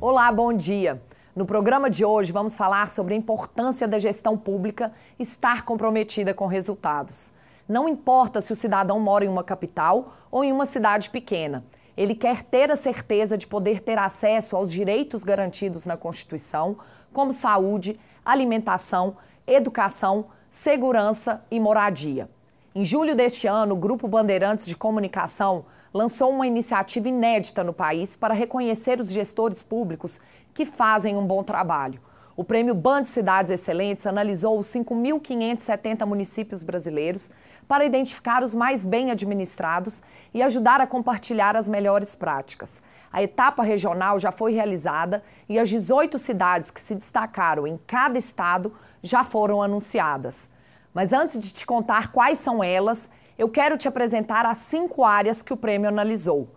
Olá, bom dia. No programa de hoje vamos falar sobre a importância da gestão pública estar comprometida com resultados. Não importa se o cidadão mora em uma capital ou em uma cidade pequena. Ele quer ter a certeza de poder ter acesso aos direitos garantidos na Constituição, como saúde, alimentação, educação, segurança e moradia. Em julho deste ano, o Grupo Bandeirantes de Comunicação lançou uma iniciativa inédita no país para reconhecer os gestores públicos que fazem um bom trabalho. O prêmio Band Cidades Excelentes analisou os 5.570 municípios brasileiros para identificar os mais bem administrados e ajudar a compartilhar as melhores práticas. A etapa regional já foi realizada e as 18 cidades que se destacaram em cada estado já foram anunciadas. Mas antes de te contar quais são elas, eu quero te apresentar as cinco áreas que o prêmio analisou.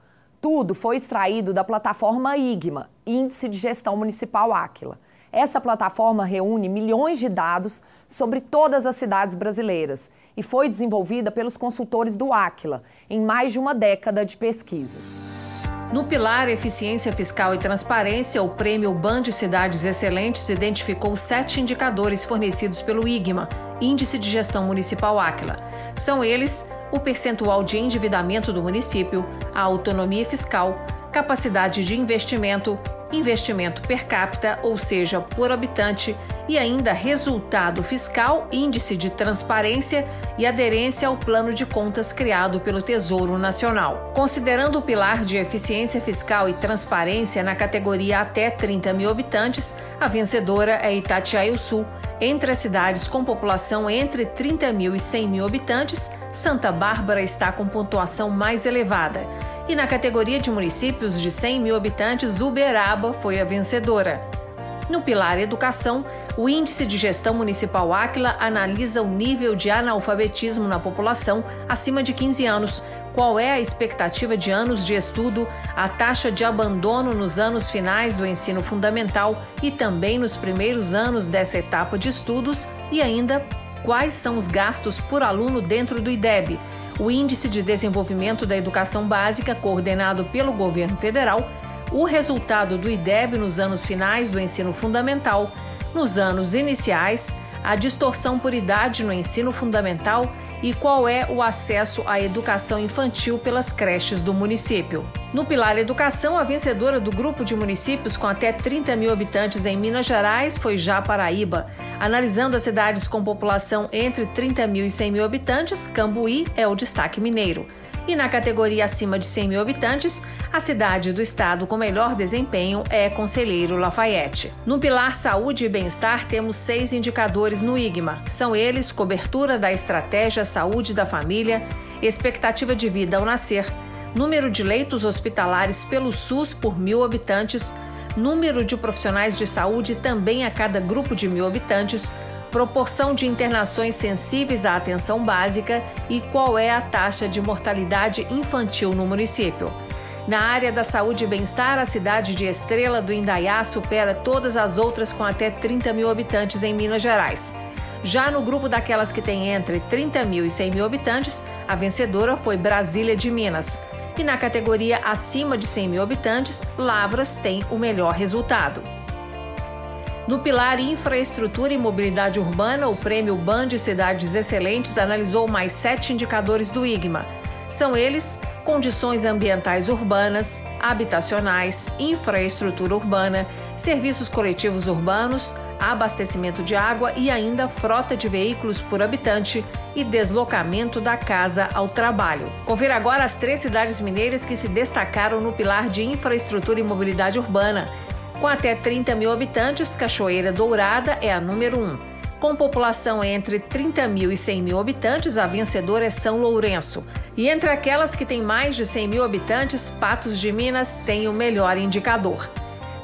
Tudo foi extraído da plataforma IGMA, Índice de Gestão Municipal Áquila. Essa plataforma reúne milhões de dados sobre todas as cidades brasileiras e foi desenvolvida pelos consultores do Aquila em mais de uma década de pesquisas. No pilar Eficiência Fiscal e Transparência, o prêmio Band Cidades Excelentes identificou sete indicadores fornecidos pelo IGMA, Índice de Gestão Municipal Aquila. São eles o percentual de endividamento do município, a autonomia fiscal, capacidade de investimento, investimento per capita, ou seja, por habitante, e ainda resultado fiscal, índice de transparência e aderência ao plano de contas criado pelo Tesouro Nacional. Considerando o pilar de eficiência fiscal e transparência na categoria até 30 mil habitantes, a vencedora é Itatiaia Sul. Entre as cidades com população entre 30 mil e 100 mil habitantes, Santa Bárbara está com pontuação mais elevada. E na categoria de municípios de 100 mil habitantes, Uberaba foi a vencedora. No pilar Educação, o Índice de Gestão Municipal Áquila analisa o nível de analfabetismo na população acima de 15 anos, qual é a expectativa de anos de estudo, a taxa de abandono nos anos finais do ensino fundamental e também nos primeiros anos dessa etapa de estudos? E ainda quais são os gastos por aluno dentro do IDEB, o Índice de Desenvolvimento da Educação Básica, coordenado pelo governo federal, o resultado do IDEB nos anos finais do ensino fundamental, nos anos iniciais, a distorção por idade no ensino fundamental e qual é o acesso à educação infantil pelas creches do município. No Pilar Educação, a vencedora do grupo de municípios com até 30 mil habitantes em Minas Gerais foi Japaraíba. Analisando as cidades com população entre 30 mil e 100 mil habitantes, Cambuí é o destaque mineiro. E na categoria acima de 100 mil habitantes, a cidade do estado com melhor desempenho é Conselheiro Lafayette. No pilar Saúde e Bem-Estar, temos seis indicadores no IGMA. São eles cobertura da estratégia Saúde da Família, expectativa de vida ao nascer, número de leitos hospitalares pelo SUS por mil habitantes, número de profissionais de saúde também a cada grupo de mil habitantes, proporção de internações sensíveis à atenção básica e qual é a taxa de mortalidade infantil no município. Na área da saúde e bem-estar, a cidade de Estrela do Indaiá supera todas as outras com até 30 mil habitantes em Minas Gerais. Já no grupo daquelas que têm entre 30 mil e 100 mil habitantes, a vencedora foi Brasília de Minas. E na categoria acima de 100 mil habitantes, Lavras tem o melhor resultado. No pilar Infraestrutura e Mobilidade Urbana, o prêmio Band Cidades Excelentes analisou mais sete indicadores do IGMA. São eles condições ambientais urbanas, habitacionais, infraestrutura urbana, serviços coletivos urbanos, abastecimento de água e ainda frota de veículos por habitante e deslocamento da casa ao trabalho. Confira agora as três cidades mineiras que se destacaram no pilar de infraestrutura e mobilidade urbana. Com até 30 mil habitantes, Cachoeira Dourada é a número 1. Com população entre 30 mil e 100 mil habitantes, a vencedora é São Lourenço. E entre aquelas que têm mais de 100 mil habitantes, Patos de Minas tem o melhor indicador.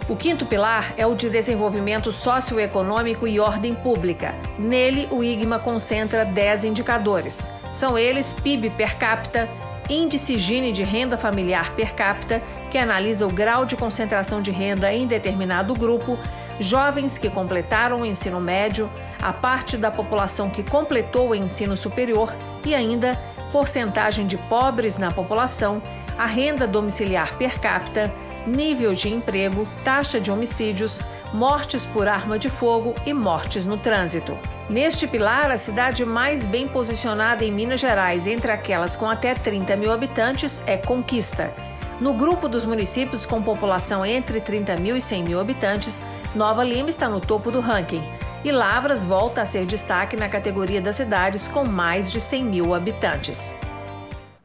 O quinto pilar é o de desenvolvimento socioeconômico e ordem pública. Nele, o IGMA concentra 10 indicadores. São eles PIB per capita, Índice Gini de Renda Familiar Per Capita, que analisa o grau de concentração de renda em determinado grupo, jovens que completaram o ensino médio, a parte da população que completou o ensino superior e ainda porcentagem de pobres na população, a renda domiciliar per capita, nível de emprego, taxa de homicídios, mortes por arma de fogo e mortes no trânsito. Neste pilar, a cidade mais bem posicionada em Minas Gerais entre aquelas com até 30 mil habitantes é Conquista. No grupo dos municípios com população entre 30 mil e 100 mil habitantes, Nova Lima está no topo do ranking. E Lavras volta a ser destaque na categoria das cidades com mais de 100 mil habitantes.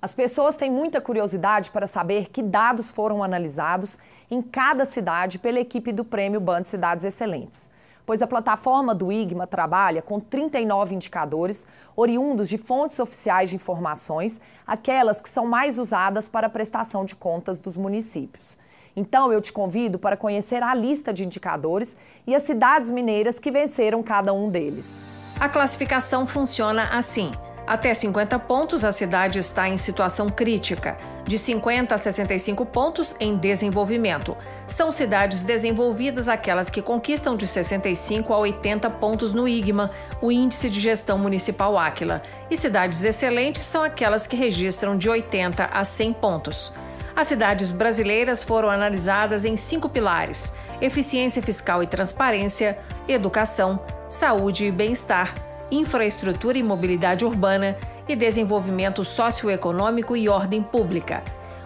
As pessoas têm muita curiosidade para saber que dados foram analisados em cada cidade pela equipe do Prêmio Band Cidades Excelentes. Pois a plataforma do IGMA trabalha com 39 indicadores oriundos de fontes oficiais de informações, aquelas que são mais usadas para a prestação de contas dos municípios. Então eu te convido para conhecer a lista de indicadores e as cidades mineiras que venceram cada um deles. A classificação funciona assim. Até 50 pontos, a cidade está em situação crítica. De 50 a 65 pontos, em desenvolvimento. São cidades desenvolvidas aquelas que conquistam de 65 a 80 pontos no IGMA, o Índice de Gestão Municipal Áquila. E cidades excelentes são aquelas que registram de 80 a 100 pontos. As cidades brasileiras foram analisadas em cinco pilares: eficiência fiscal e transparência, educação, saúde e bem-estar infraestrutura e mobilidade urbana e desenvolvimento socioeconômico e ordem pública.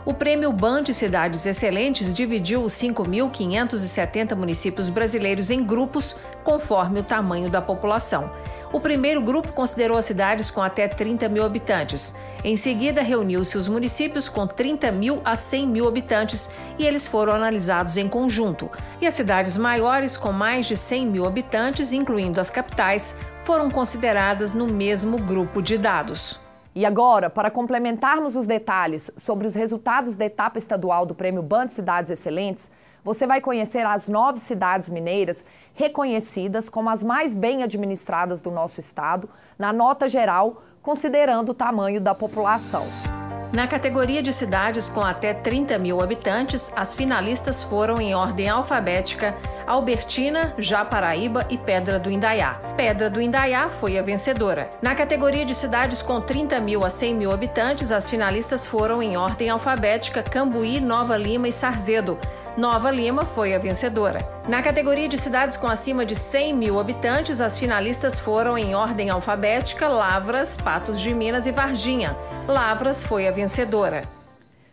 O prêmio Band Cidades Excelentes dividiu os 5.570 municípios brasileiros em grupos conforme o tamanho da população. O primeiro grupo considerou as cidades com até 30 mil habitantes. Em seguida, reuniu-se os municípios com 30 mil a 100 mil habitantes e eles foram analisados em conjunto. E as cidades maiores, com mais de 100 mil habitantes, incluindo as capitais, foram consideradas no mesmo grupo de dados. E agora, para complementarmos os detalhes sobre os resultados da etapa estadual do Prêmio Band Cidades Excelentes, você vai conhecer as nove cidades mineiras reconhecidas como as mais bem administradas do nosso estado, na nota geral considerando o tamanho da população. Na categoria de cidades com até 30 mil habitantes, as finalistas foram em ordem alfabética Albertina, Japaraíba e Pedra do Indaiá. Pedra do Indaiá foi a vencedora. Na categoria de cidades com 30 mil a 100 mil habitantes, as finalistas foram em ordem alfabética Cambuí, Nova Lima e Sarzedo. Nova Lima foi a vencedora. Na categoria de cidades com acima de 100 mil habitantes, as finalistas foram em ordem alfabética Lavras, Patos de Minas e Varginha. Lavras foi a vencedora.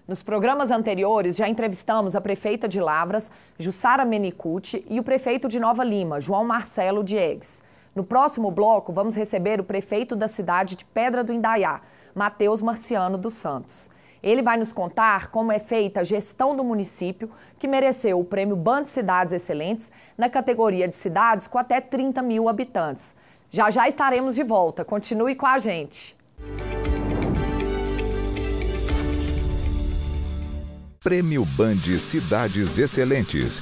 Nos programas anteriores, já entrevistamos a prefeita de Lavras, Jussara Menicucci, e o prefeito de Nova Lima, João Marcelo Diegues. No próximo bloco, vamos receber o prefeito da cidade de Pedra do Indaiá, Matheus Marciano dos Santos. Ele vai nos contar como é feita a gestão do município, que mereceu o prêmio Band Cidades Excelentes na categoria de cidades com até 30 mil habitantes. Já já estaremos de volta. Continue com a gente. Prêmio Band Cidades Excelentes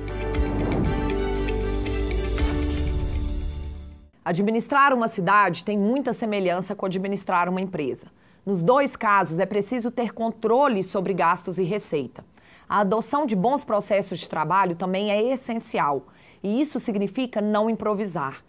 Administrar uma cidade tem muita semelhança com administrar uma empresa. Nos dois casos, é preciso ter controle sobre gastos e receita. A adoção de bons processos de trabalho também é essencial, e isso significa não improvisar.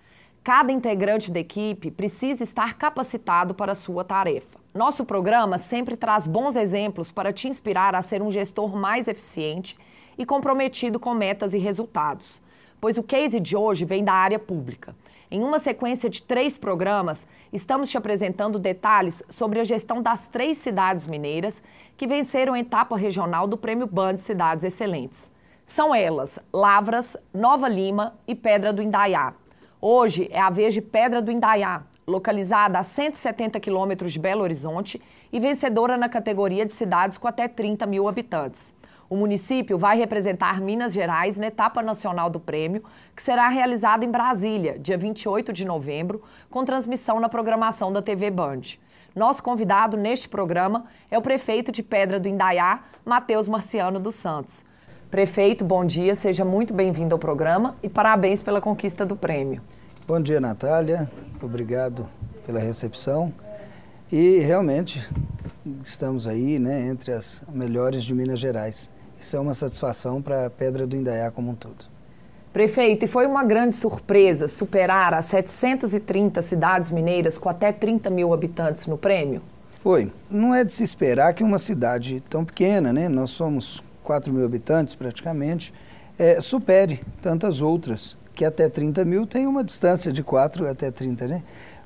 Cada integrante da equipe precisa estar capacitado para a sua tarefa. Nosso programa sempre traz bons exemplos para te inspirar a ser um gestor mais eficiente e comprometido com metas e resultados. pois o case de hoje vem da área pública. Em uma sequência de três programas, estamos te apresentando detalhes sobre a gestão das três cidades mineiras que venceram a etapa regional do Prêmio Band Cidades Excelentes. São elas Lavras, Nova Lima e Pedra do Indaiá. Hoje é a vez de Pedra do Indaiá, localizada a 170 quilômetros de Belo Horizonte e vencedora na categoria de cidades com até 30 mil habitantes. O município vai representar Minas Gerais na etapa nacional do prêmio, que será realizada em Brasília, dia 28 de novembro, com transmissão na programação da TV Band. Nosso convidado neste programa é o prefeito de Pedra do Indaiá, Matheus Marciano dos Santos. Prefeito, bom dia, seja muito bem-vindo ao programa e parabéns pela conquista do prêmio. Bom dia, Natália. Obrigado pela recepção. E realmente estamos aí, né, entre as melhores de Minas Gerais. Isso é uma satisfação para a Pedra do Indaiá como um todo. Prefeito, e foi uma grande surpresa superar as 730 cidades mineiras com até 30 mil habitantes no prêmio? Foi. Não é de se esperar que uma cidade tão pequena, né? Nós somos 4 mil habitantes praticamente, é, supere tantas outras, que até 30 mil tem uma distância de 4 até 30, né?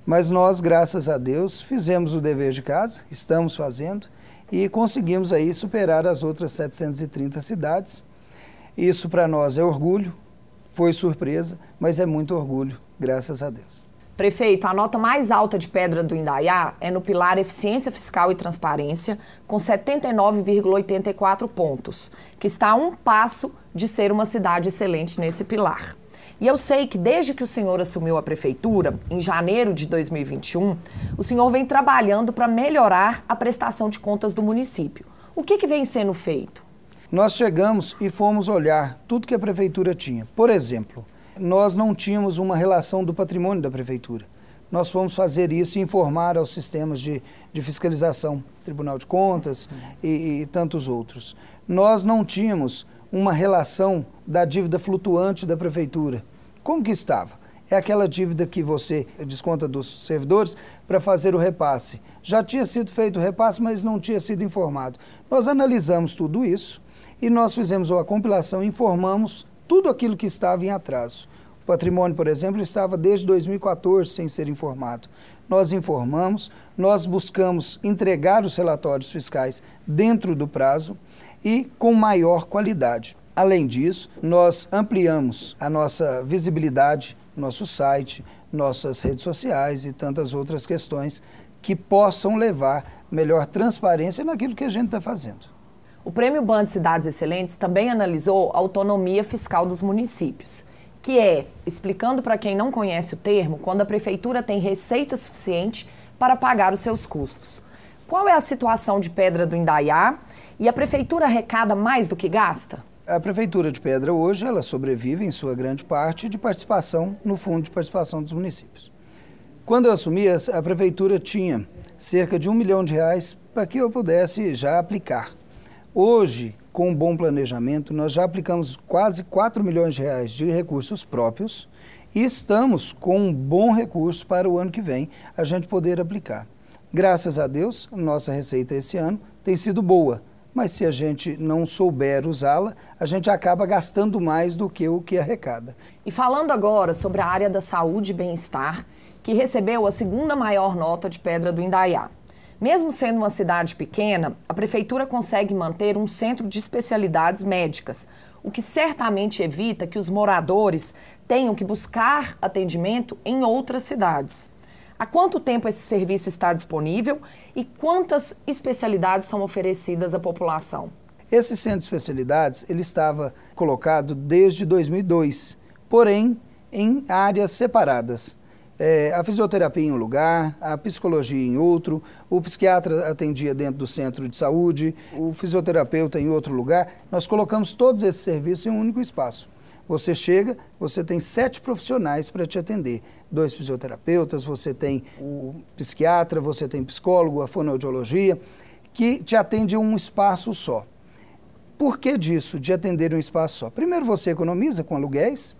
Mas nós, graças a Deus, fizemos o dever de casa, estamos fazendo, e conseguimos aí superar as outras 730 cidades. Isso para nós é orgulho, foi surpresa, mas é muito orgulho, graças a Deus. Prefeito, a nota mais alta de Pedra do Indaiá é no pilar Eficiência Fiscal e Transparência, com 79,84 pontos, que está a um passo de ser uma cidade excelente nesse pilar. E eu sei que desde que o senhor assumiu a prefeitura, em janeiro de 2021, o senhor vem trabalhando para melhorar a prestação de contas do município. O que, que vem sendo feito? Nós chegamos e fomos olhar tudo que a prefeitura tinha. Por exemplo, nós não tínhamos uma relação do patrimônio da prefeitura. Nós fomos fazer isso e informar aos sistemas de, de fiscalização, Tribunal de Contas e, e tantos outros. Nós não tínhamos uma relação da dívida flutuante da prefeitura. Como que estava? É aquela dívida que você desconta dos servidores para fazer o repasse. Já tinha sido feito o repasse, mas não tinha sido informado. Nós analisamos tudo isso e nós fizemos uma compilação informamos tudo aquilo que estava em atraso. O patrimônio, por exemplo, estava desde 2014 sem ser informado. Nós informamos, nós buscamos entregar os relatórios fiscais dentro do prazo e com maior qualidade. Além disso, nós ampliamos a nossa visibilidade, nosso site, nossas redes sociais e tantas outras questões que possam levar melhor transparência naquilo que a gente está fazendo. O Prêmio Band Cidades Excelentes também analisou a autonomia fiscal dos municípios, que é, explicando para quem não conhece o termo, quando a prefeitura tem receita suficiente para pagar os seus custos. Qual é a situação de Pedra do Indaiá e a prefeitura arrecada mais do que gasta? A prefeitura de Pedra hoje ela sobrevive em sua grande parte de participação no fundo de participação dos municípios. Quando eu assumi, a prefeitura tinha cerca de um milhão de reais para que eu pudesse já aplicar. Hoje, com um bom planejamento, nós já aplicamos quase 4 milhões de reais de recursos próprios e estamos com um bom recurso para o ano que vem a gente poder aplicar. Graças a Deus, nossa receita esse ano tem sido boa, mas se a gente não souber usá-la, a gente acaba gastando mais do que o que arrecada. E falando agora sobre a área da saúde e bem-estar, que recebeu a segunda maior nota de Pedra do Indaiá. Mesmo sendo uma cidade pequena, a prefeitura consegue manter um centro de especialidades médicas, o que certamente evita que os moradores tenham que buscar atendimento em outras cidades. Há quanto tempo esse serviço está disponível e quantas especialidades são oferecidas à população? Esse centro de especialidades ele estava colocado desde 2002, porém em áreas separadas. É, a fisioterapia em um lugar, a psicologia em outro, o psiquiatra atendia dentro do centro de saúde, o fisioterapeuta em outro lugar. Nós colocamos todos esses serviços em um único espaço. Você chega, você tem sete profissionais para te atender. Dois fisioterapeutas, você tem o psiquiatra, você tem psicólogo, a fonoaudiologia, que te atende em um espaço só. Por que disso, de atender um espaço só? Primeiro, você economiza com aluguéis.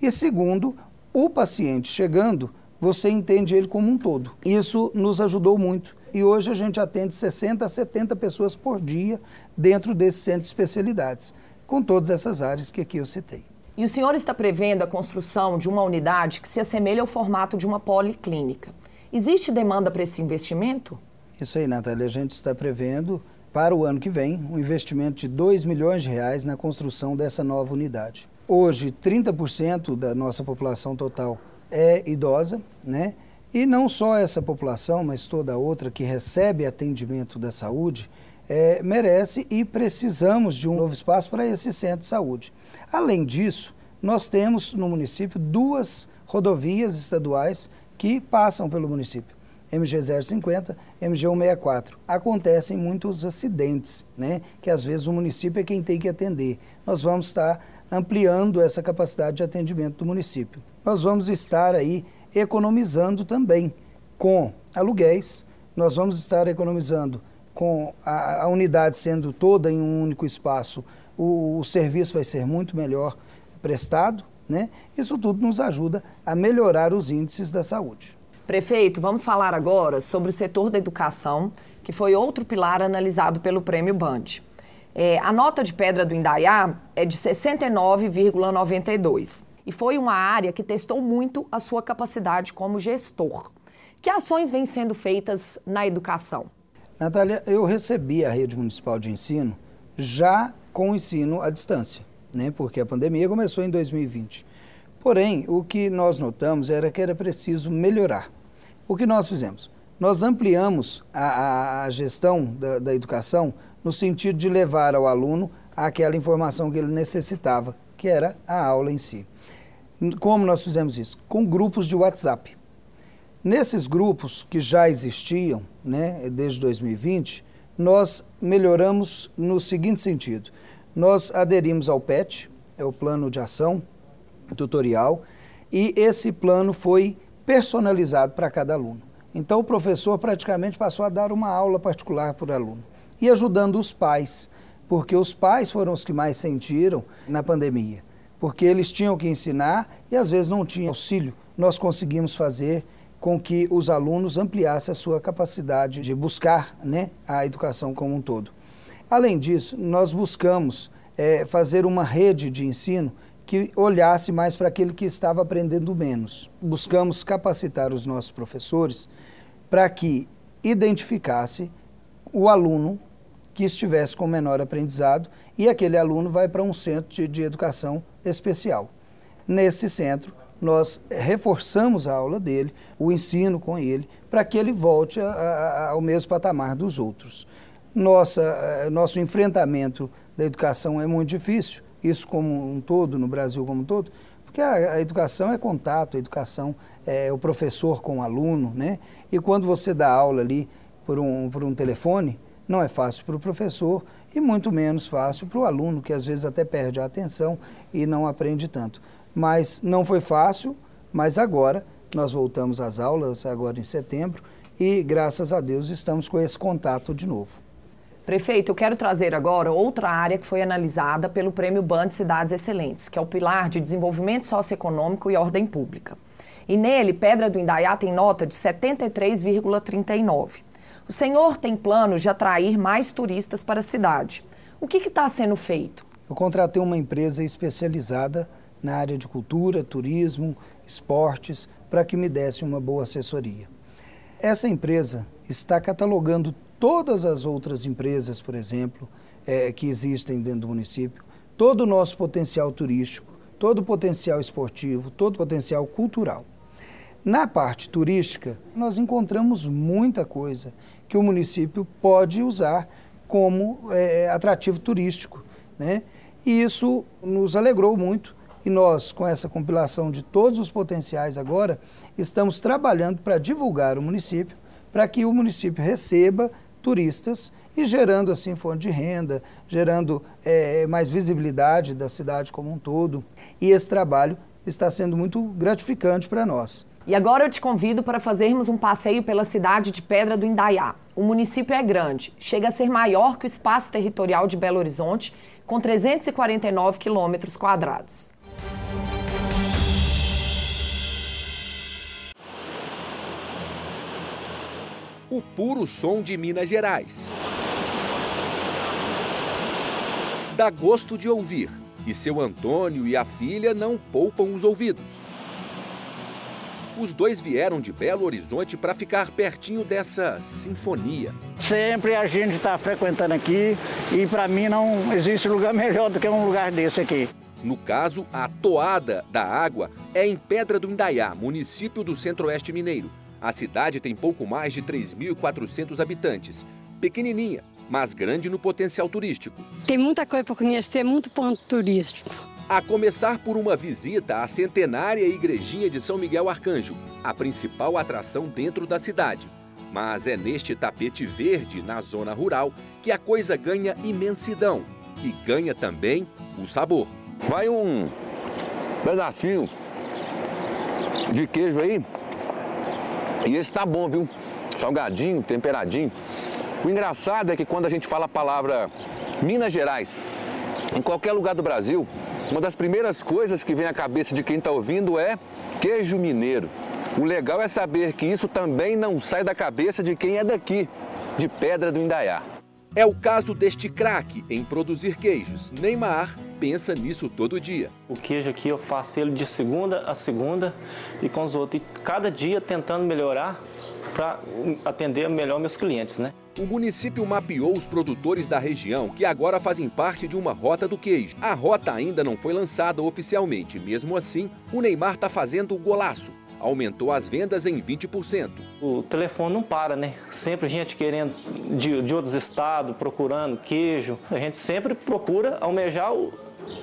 E segundo, o paciente chegando, você entende ele como um todo. Isso nos ajudou muito. E hoje a gente atende 60 a 70 pessoas por dia dentro desse centro de especialidades, com todas essas áreas que aqui eu citei. E o senhor está prevendo a construção de uma unidade que se assemelha ao formato de uma policlínica. Existe demanda para esse investimento? Isso aí, Natália. A gente está prevendo para o ano que vem um investimento de 2 milhões de reais na construção dessa nova unidade. Hoje, 30% da nossa população total é idosa, né? E não só essa população, mas toda outra que recebe atendimento da saúde, é, merece e precisamos de um novo espaço para esse centro de saúde. Além disso, nós temos no município duas rodovias estaduais que passam pelo município. MG 050, MG 164. Acontecem muitos acidentes, né? Que às vezes o município é quem tem que atender. Nós vamos estar ampliando essa capacidade de atendimento do município. Nós vamos estar aí economizando também com aluguéis, nós vamos estar economizando com a, a unidade sendo toda em um único espaço, o, o serviço vai ser muito melhor prestado, né? Isso tudo nos ajuda a melhorar os índices da saúde. Prefeito, vamos falar agora sobre o setor da educação, que foi outro pilar analisado pelo Prêmio Band. É, a nota de pedra do Indaiá é de 69,92 e foi uma área que testou muito a sua capacidade como gestor. Que ações vêm sendo feitas na educação? Natália, eu recebi a rede municipal de ensino já com ensino à distância, né? porque a pandemia começou em 2020. Porém, o que nós notamos era que era preciso melhorar. O que nós fizemos? Nós ampliamos a, a, a gestão da, da educação no sentido de levar ao aluno aquela informação que ele necessitava, que era a aula em si. Como nós fizemos isso? Com grupos de WhatsApp. Nesses grupos que já existiam, né, desde 2020, nós melhoramos no seguinte sentido. Nós aderimos ao PET, é o Plano de Ação Tutorial, e esse plano foi personalizado para cada aluno. Então o professor praticamente passou a dar uma aula particular por aluno e ajudando os pais, porque os pais foram os que mais sentiram na pandemia, porque eles tinham que ensinar e às vezes não tinham auxílio. Nós conseguimos fazer com que os alunos ampliassem a sua capacidade de buscar né, a educação como um todo. Além disso, nós buscamos é, fazer uma rede de ensino que olhasse mais para aquele que estava aprendendo menos. Buscamos capacitar os nossos professores para que identificasse o aluno que estivesse com menor aprendizado e aquele aluno vai para um centro de, de educação especial. Nesse centro, nós reforçamos a aula dele, o ensino com ele, para que ele volte a, a, ao mesmo patamar dos outros. Nossa, eh, nosso enfrentamento da educação é muito difícil, isso como um todo, no Brasil como um todo, porque a, a educação é contato, a educação é o professor com o aluno, né? E quando você dá aula ali por um, por um telefone, não é fácil para o professor e muito menos fácil para o aluno, que às vezes até perde a atenção e não aprende tanto mas não foi fácil, mas agora nós voltamos às aulas, agora em setembro, e graças a Deus estamos com esse contato de novo. Prefeito, eu quero trazer agora outra área que foi analisada pelo Prêmio Band Cidades Excelentes, que é o pilar de desenvolvimento socioeconômico e ordem pública. E nele, Pedra do Indaiá tem nota de 73,39. O senhor tem planos de atrair mais turistas para a cidade. O que está sendo feito? Eu contratei uma empresa especializada na área de cultura, turismo, esportes, para que me desse uma boa assessoria. Essa empresa está catalogando todas as outras empresas, por exemplo, é, que existem dentro do município, todo o nosso potencial turístico, todo o potencial esportivo, todo o potencial cultural. Na parte turística, nós encontramos muita coisa que o município pode usar como é, atrativo turístico. Né? E isso nos alegrou muito e nós, com essa compilação de todos os potenciais agora, estamos trabalhando para divulgar o município, para que o município receba turistas e gerando assim fonte de renda, gerando é, mais visibilidade da cidade como um todo. E esse trabalho está sendo muito gratificante para nós. E agora eu te convido para fazermos um passeio pela cidade de Pedra do Indaiá. O município é grande, chega a ser maior que o espaço territorial de Belo Horizonte, com 349 quilômetros quadrados. O puro som de Minas Gerais. Dá gosto de ouvir, E seu Antônio e a filha não poupam os ouvidos. Os dois vieram de Belo Horizonte para ficar pertinho dessa sinfonia. Sempre a gente está frequentando aqui e para mim não existe lugar melhor do que um lugar desse aqui. No caso, a toada da água é em Pedra do Indaiá, município do Centro-Oeste Mineiro. A cidade tem pouco mais de 3.400 habitantes. Pequenininha, mas grande no potencial turístico. Tem muita coisa para conhecer, muito ponto turístico. A começar por uma visita à centenária igrejinha de São Miguel Arcanjo, a principal atração dentro da cidade. Mas é neste tapete verde, na zona rural, que a coisa ganha imensidão e ganha também o sabor. Vai um pedacinho de queijo aí. E esse tá bom, viu? Salgadinho, temperadinho. O engraçado é que quando a gente fala a palavra Minas Gerais, em qualquer lugar do Brasil, uma das primeiras coisas que vem à cabeça de quem está ouvindo é queijo mineiro. O legal é saber que isso também não sai da cabeça de quem é daqui, de Pedra do Indaiá. É o caso deste craque em produzir queijos. Neymar pensa nisso todo dia. O queijo aqui eu faço ele de segunda a segunda e com os outros. E cada dia tentando melhorar para atender melhor meus clientes, né? O município mapeou os produtores da região que agora fazem parte de uma rota do queijo. A rota ainda não foi lançada oficialmente. Mesmo assim, o Neymar está fazendo o golaço aumentou as vendas em 20%. O telefone não para, né? Sempre gente querendo de, de outros estados, procurando queijo. A gente sempre procura almejar o,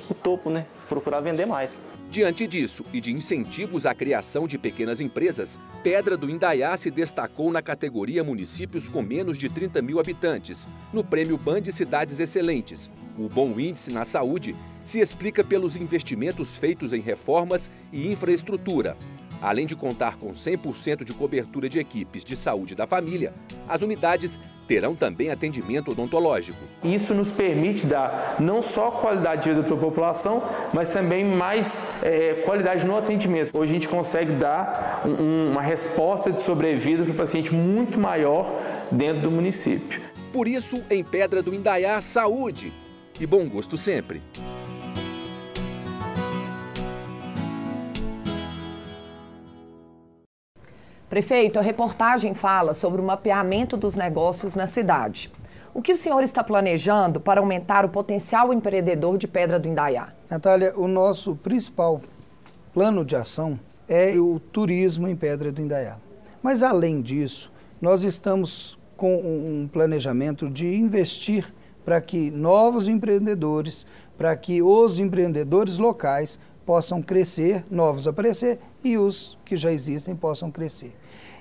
o topo, né? Procurar vender mais. Diante disso e de incentivos à criação de pequenas empresas, Pedra do Indaiá se destacou na categoria Municípios com menos de 30 mil habitantes, no Prêmio Band Cidades Excelentes. O bom índice na saúde se explica pelos investimentos feitos em reformas e infraestrutura, Além de contar com 100% de cobertura de equipes de saúde da família, as unidades terão também atendimento odontológico. Isso nos permite dar não só qualidade de vida para a população, mas também mais é, qualidade no atendimento. Hoje a gente consegue dar um, uma resposta de sobrevida para o paciente muito maior dentro do município. Por isso, em Pedra do Indaiá, saúde e bom gosto sempre. Prefeito, a reportagem fala sobre o mapeamento dos negócios na cidade. O que o senhor está planejando para aumentar o potencial empreendedor de Pedra do Indaiá? Natália, o nosso principal plano de ação é o turismo em Pedra do Indaiá. Mas, além disso, nós estamos com um planejamento de investir para que novos empreendedores, para que os empreendedores locais possam crescer, novos aparecer e os que já existem possam crescer.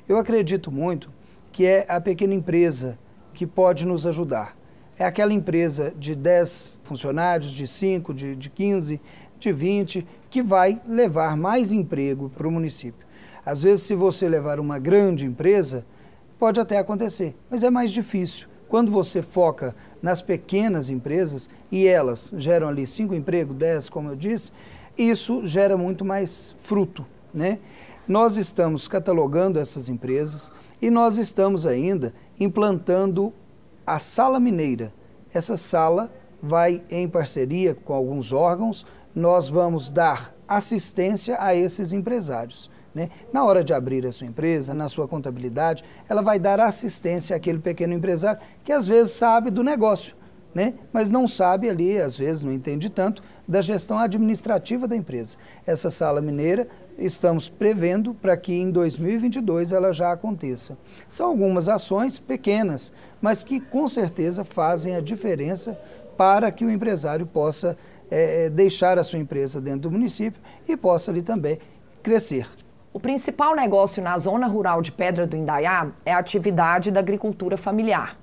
Eu acredito muito que é a pequena empresa que pode nos ajudar. É aquela empresa de 10 funcionários, de 5, de, de 15, de 20, que vai levar mais emprego para o município. Às vezes, se você levar uma grande empresa, pode até acontecer, mas é mais difícil. Quando você foca nas pequenas empresas e elas geram ali cinco empregos, 10, como eu disse, isso gera muito mais fruto, né? Nós estamos catalogando essas empresas e nós estamos ainda implantando a sala mineira. Essa sala vai em parceria com alguns órgãos, nós vamos dar assistência a esses empresários. Né? Na hora de abrir a sua empresa, na sua contabilidade, ela vai dar assistência àquele pequeno empresário que às vezes sabe do negócio, né? mas não sabe ali, às vezes não entende tanto, da gestão administrativa da empresa. Essa sala mineira estamos prevendo para que em 2022 ela já aconteça. São algumas ações pequenas, mas que com certeza fazem a diferença para que o empresário possa é, deixar a sua empresa dentro do município e possa ali também crescer. O principal negócio na zona rural de Pedra do Indaiá é a atividade da agricultura familiar.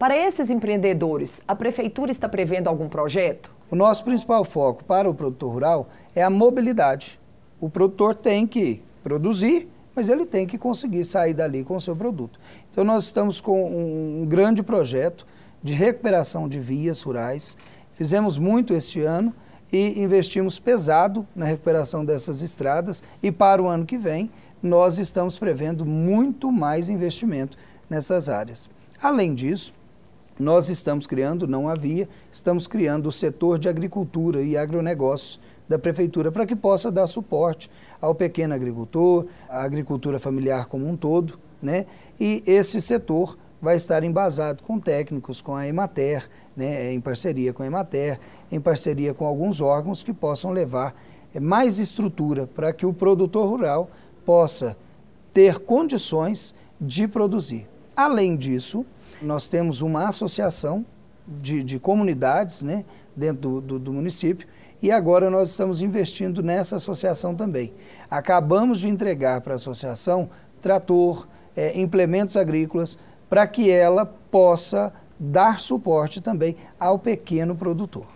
Para esses empreendedores, a prefeitura está prevendo algum projeto? O nosso principal foco para o produtor rural é a mobilidade. O produtor tem que produzir, mas ele tem que conseguir sair dali com o seu produto. Então nós estamos com um grande projeto de recuperação de vias rurais. Fizemos muito este ano e investimos pesado na recuperação dessas estradas e para o ano que vem nós estamos prevendo muito mais investimento nessas áreas. Além disso, nós estamos criando, não havia, estamos criando o setor de agricultura e agronegócios da prefeitura para que possa dar suporte ao pequeno agricultor, à agricultura familiar como um todo, né? E esse setor vai estar embasado com técnicos, com a Emater, né, em parceria com a Emater, em parceria com alguns órgãos que possam levar é, mais estrutura para que o produtor rural possa ter condições de produzir. Além disso, nós temos uma associação de, de comunidades né, dentro do, do, do município e agora nós estamos investindo nessa associação também. Acabamos de entregar para a associação trator, é, implementos agrícolas, para que ela possa dar suporte também ao pequeno produtor.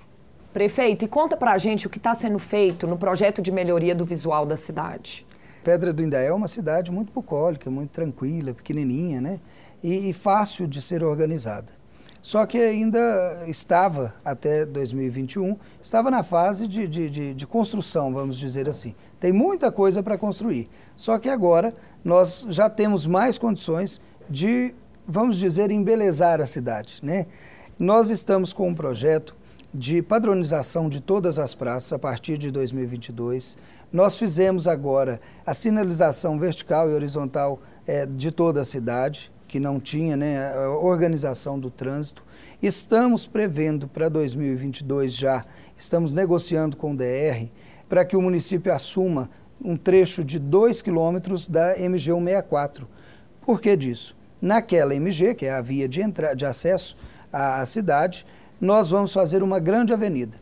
Prefeito, e conta para a gente o que está sendo feito no projeto de melhoria do visual da cidade. Pedra do Indaiá é uma cidade muito bucólica, muito tranquila, pequenininha, né? E, e fácil de ser organizada. Só que ainda estava, até 2021, estava na fase de, de, de, de construção, vamos dizer assim. Tem muita coisa para construir. Só que agora nós já temos mais condições de, vamos dizer, embelezar a cidade. Né? Nós estamos com um projeto de padronização de todas as praças a partir de 2022. Nós fizemos agora a sinalização vertical e horizontal é, de toda a cidade que não tinha né, a organização do trânsito. Estamos prevendo para 2022 já, estamos negociando com o DR para que o município assuma um trecho de 2 quilômetros da MG 164. Por que disso? Naquela MG, que é a via de, de acesso à cidade, nós vamos fazer uma grande avenida,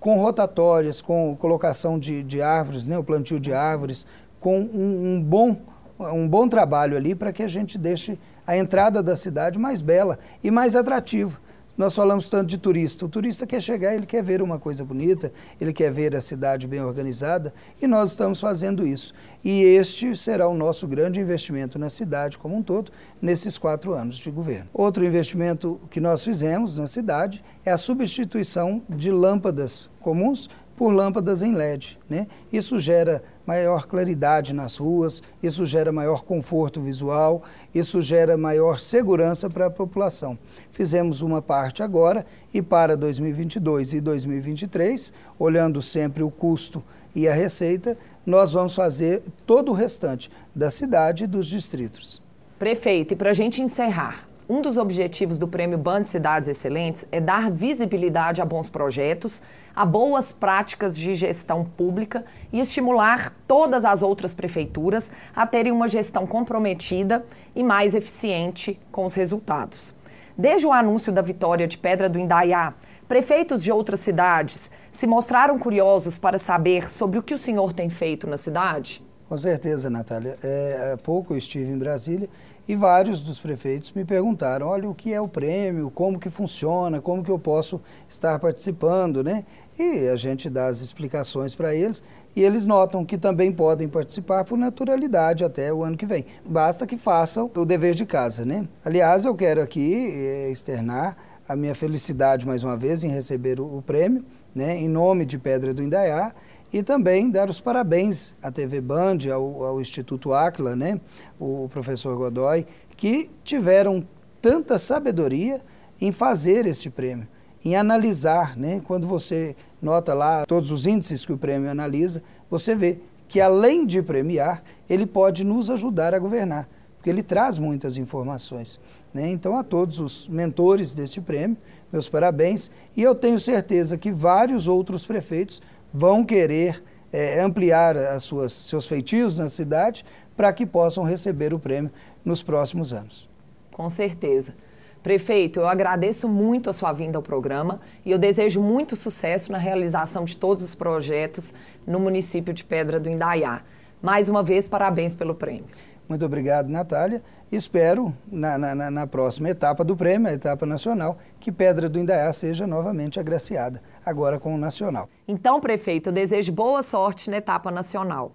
com rotatórias, com colocação de, de árvores, né, o plantio de árvores, com um, um bom, um bom trabalho ali para que a gente deixe a entrada da cidade mais bela e mais atrativa. Nós falamos tanto de turista. O turista quer chegar, ele quer ver uma coisa bonita, ele quer ver a cidade bem organizada e nós estamos fazendo isso. E este será o nosso grande investimento na cidade como um todo, nesses quatro anos de governo. Outro investimento que nós fizemos na cidade é a substituição de lâmpadas comuns por lâmpadas em LED. Né? Isso gera maior claridade nas ruas, isso gera maior conforto visual, isso gera maior segurança para a população. Fizemos uma parte agora e para 2022 e 2023, olhando sempre o custo e a receita, nós vamos fazer todo o restante da cidade e dos distritos. Prefeito, e para a gente encerrar, um dos objetivos do Prêmio Band Cidades Excelentes é dar visibilidade a bons projetos, a boas práticas de gestão pública e estimular todas as outras prefeituras a terem uma gestão comprometida e mais eficiente com os resultados. Desde o anúncio da vitória de Pedra do Indaiá, prefeitos de outras cidades se mostraram curiosos para saber sobre o que o senhor tem feito na cidade? Com certeza, Natália. É, há pouco eu estive em Brasília e vários dos prefeitos me perguntaram, olha, o que é o prêmio, como que funciona, como que eu posso estar participando, né? E a gente dá as explicações para eles e eles notam que também podem participar por naturalidade até o ano que vem. Basta que façam o dever de casa, né? Aliás, eu quero aqui eh, externar a minha felicidade mais uma vez em receber o, o prêmio, né? Em nome de Pedra do Indaiá e também dar os parabéns à TV Band, ao, ao Instituto Aquila, né? o professor Godoy, que tiveram tanta sabedoria em fazer este prêmio, em analisar. Né? Quando você nota lá todos os índices que o prêmio analisa, você vê que além de premiar, ele pode nos ajudar a governar, porque ele traz muitas informações. Né? Então, a todos os mentores deste prêmio, meus parabéns, e eu tenho certeza que vários outros prefeitos vão querer é, ampliar as suas, seus feitios na cidade para que possam receber o prêmio nos próximos anos. Com certeza. Prefeito, eu agradeço muito a sua vinda ao programa e eu desejo muito sucesso na realização de todos os projetos no município de Pedra do Indaiá. Mais uma vez, parabéns pelo prêmio. Muito obrigado, Natália. Espero, na, na, na, próxima etapa do prêmio, a etapa nacional, que Pedra do Indaiá seja novamente agraciada, agora com o nacional. Então, prefeito, eu desejo boa sorte na etapa nacional.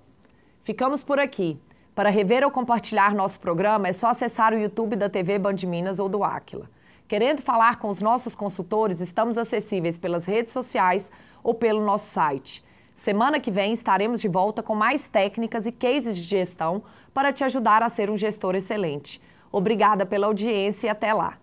Ficamos por aqui. Para rever ou compartilhar nosso programa, é só acessar o YouTube da TV Band Minas ou do Aquila. Querendo falar com os nossos consultores, estamos acessíveis pelas redes sociais ou pelo nosso site. Semana que vem estaremos de volta com mais técnicas e cases de gestão para te ajudar a ser um gestor excelente. Obrigada pela audiência e até lá!